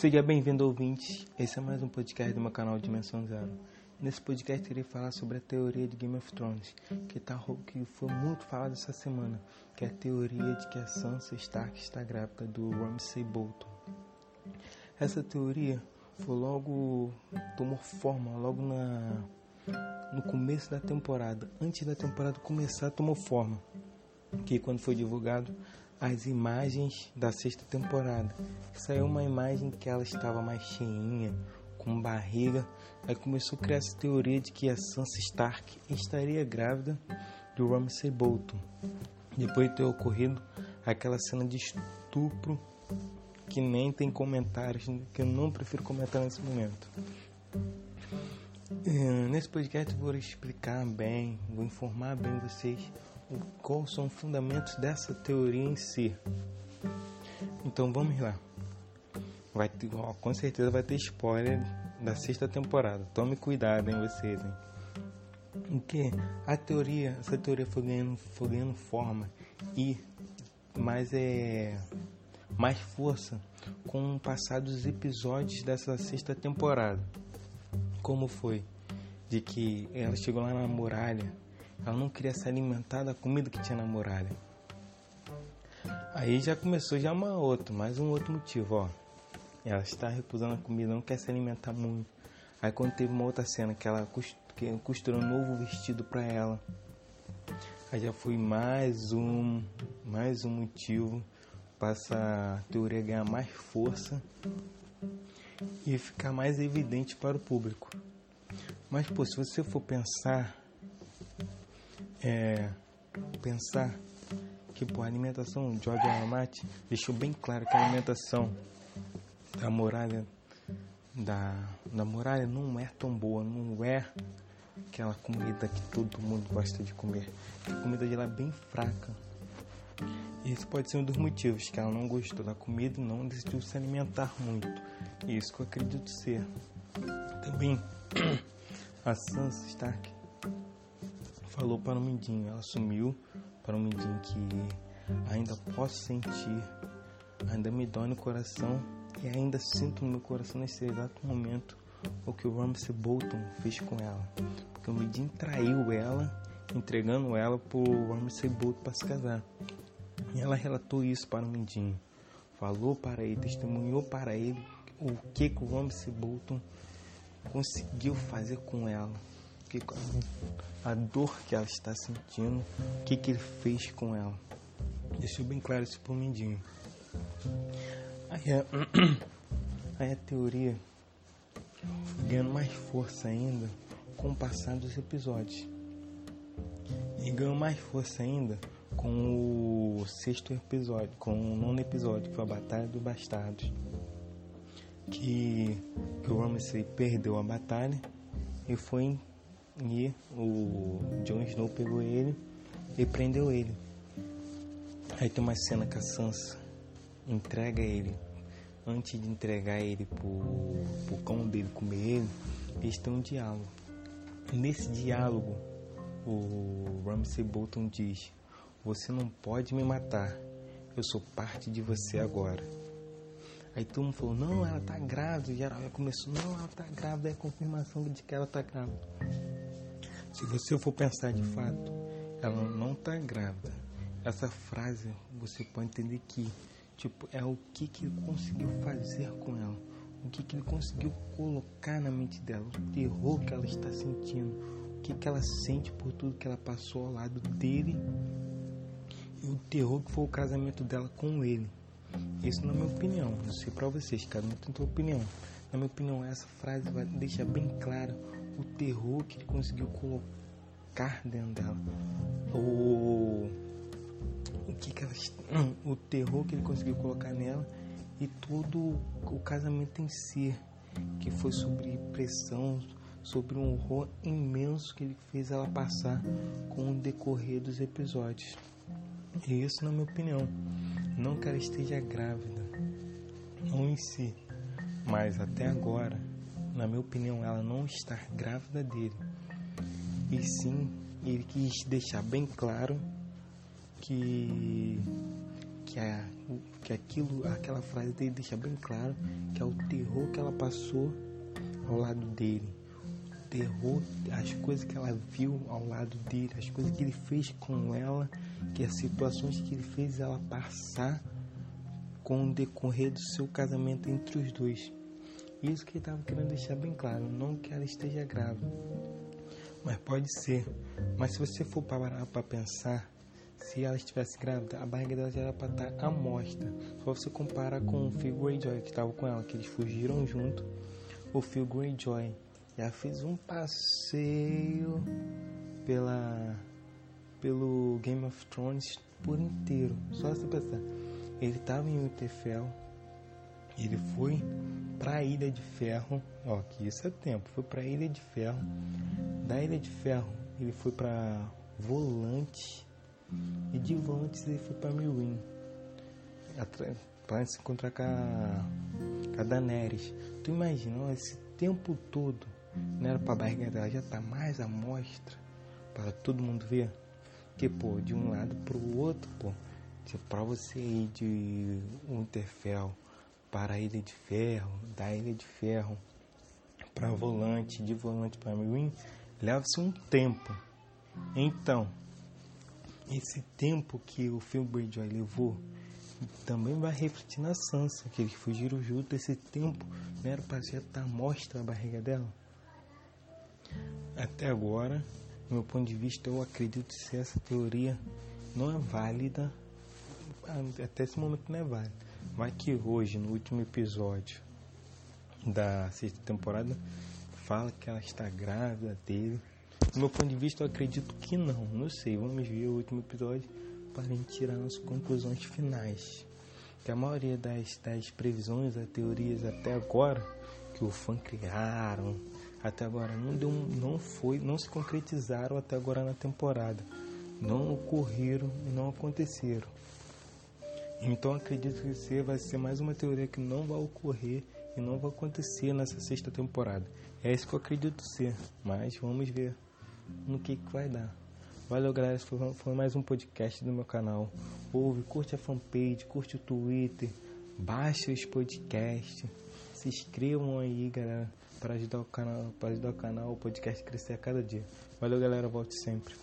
Seja bem-vindo, ouvinte. Esse é mais um podcast do meu canal Dimensão Zero. Nesse podcast, irei falar sobre a teoria de Game of Thrones, que, tá, que foi muito falada essa semana, que é a teoria de que a Sansa Stark está grávida do Ramsay Bolton. Essa teoria foi logo tomou forma logo na no começo da temporada, antes da temporada começar, tomou forma. Que quando foi divulgado as imagens da sexta temporada. Saiu uma imagem que ela estava mais cheinha, com barriga. Aí começou a criar essa teoria de que a Sansa Stark estaria grávida do Ramsay Bolton. Depois de ter ocorrido aquela cena de estupro que nem tem comentários, que eu não prefiro comentar nesse momento. Eh, nesse podcast vou explicar bem, vou informar bem vocês quais são os fundamentos dessa teoria em si. Então vamos lá. Vai ter, ó, com certeza vai ter spoiler da sexta temporada. Tome cuidado em vocês, hein? O que a teoria, essa teoria foi ganhando, foi ganhando forma e mais é mais força com o passar dos episódios dessa sexta temporada. Como foi? De que ela chegou lá na muralha ela não queria se alimentar da comida que tinha na muralha. Aí já começou já uma outra, mais um outro motivo, ó. Ela está recusando a comida, não quer se alimentar muito. Aí quando teve uma outra cena que ela costurou um novo vestido para ela. Aí já foi mais um, mais um motivo para essa teoria ganhar mais força e ficar mais evidente para o público. Mas pô, se você for pensar é, pensar que pô, a alimentação George R. deixou bem claro que a alimentação da muralha da, da muralha não é tão boa, não é aquela comida que todo mundo gosta de comer. A comida de lá é bem fraca. Isso pode ser um dos motivos que ela não gostou da comida e não decidiu se alimentar muito. Isso que eu acredito ser. Também a Sansa Stark falou para o Mindinho, ela sumiu para o Mindinho que ainda posso sentir, ainda me dói no coração e ainda sinto no meu coração nesse exato momento o que o Ramsey Bolton fez com ela. Porque o Mindinho traiu ela, entregando ela para o Ramsey Bolton para se casar. E ela relatou isso para o Mindinho. Falou para ele, testemunhou para ele o que, que o Ramsey Bolton conseguiu fazer com ela que a dor que ela está sentindo, o que, que ele fez com ela. Deixou bem claro isso pro Mindinho. Aí a, aí a teoria ganhando mais força ainda com o passar dos episódios. E ganhou mais força ainda com o sexto episódio, com o nono episódio, que foi a Batalha dos Bastardos. Que, que o Ramsay perdeu a batalha e foi e o Jon Snow pegou ele e prendeu ele. Aí tem uma cena que a Sansa entrega ele. Antes de entregar ele pro, pro cão dele comer ele, eles têm um diálogo. Nesse diálogo, o Ramsay Bolton diz: Você não pode me matar. Eu sou parte de você agora. Aí todo mundo falou: Não, ela tá grávida. Geral já começou: Não, ela tá grávida. É confirmação de que ela tá grávida. Se você for pensar de fato, ela não está grávida. Essa frase você pode entender que tipo é o que, que ele conseguiu fazer com ela, o que, que ele conseguiu colocar na mente dela, o terror que ela está sentindo, o que, que ela sente por tudo que ela passou ao lado dele e o terror que foi o casamento dela com ele. Isso na minha opinião, não sei para vocês, cada um tem sua opinião. Na minha opinião, essa frase vai deixar bem claro o terror que ele conseguiu colocar dentro dela. O, o que, que ela, o terror que ele conseguiu colocar nela e todo o casamento em si, que foi sobre pressão, sobre um horror imenso que ele fez ela passar com o decorrer dos episódios. E isso, na minha opinião, não que ela esteja grávida, não em si, mas até agora na minha opinião, ela não está grávida dele. E sim, ele quis deixar bem claro que, que, a, que aquilo, aquela frase dele deixa bem claro que é o terror que ela passou ao lado dele. O terror, as coisas que ela viu ao lado dele, as coisas que ele fez com ela, que as situações que ele fez ela passar com o decorrer do seu casamento entre os dois. Isso que ele estava querendo deixar bem claro, não que ela esteja grávida, mas pode ser. Mas se você for parar para pensar, se ela estivesse grávida, a barriga dela já era para estar tá à mostra. Só você comparar com o Phil Greyjoy que estava com ela, que eles fugiram junto. O Phil Greyjoy já fez um passeio pela pelo Game of Thrones por inteiro. Só você pensar. Ele estava em Winterfell, ele foi para a Ilha de Ferro, ó, que isso é tempo, foi para a Ilha de Ferro. Da Ilha de Ferro, ele foi para Volante e de Volantes ele foi para Meereen para se encontrar com a, com a Daenerys. Tu imagina, ó, esse tempo todo, não era para a barriga dela já tá mais à mostra para todo mundo ver? Que pô, de um lado pro outro, pô, para você ir de Winterfell para a Ilha de Ferro, da Ilha de Ferro para Volante, de Volante para Meereen, leva-se um tempo. Então, esse tempo que o Phil Bridgeway levou também vai refletir na Sansa, que eles fugiram junto. Esse tempo não era para já estar mostra a barriga dela. Até agora, do meu ponto de vista, eu acredito que essa teoria não é válida. Até esse momento não é válida Vai que hoje, no último episódio da sexta temporada, fala que ela está grávida dele. Do meu ponto de vista, eu acredito que não. Não sei, vamos ver o último episódio para a gente tirar as conclusões finais. Que a maioria das, das previsões, das teorias até agora, que o fã criaram, até agora não deu, não foi, não se concretizaram até agora na temporada. Não ocorreram e não aconteceram. Então acredito que você vai ser mais uma teoria que não vai ocorrer e não vai acontecer nessa sexta temporada. É isso que eu acredito ser, mas vamos ver no que, que vai dar. Valeu galera, esse foi, foi mais um podcast do meu canal. Ouve, curte a fanpage, curte o Twitter, baixa os podcasts, se inscrevam aí galera para ajudar o canal, para ajudar o canal, o podcast crescer a cada dia. Valeu galera, volte sempre.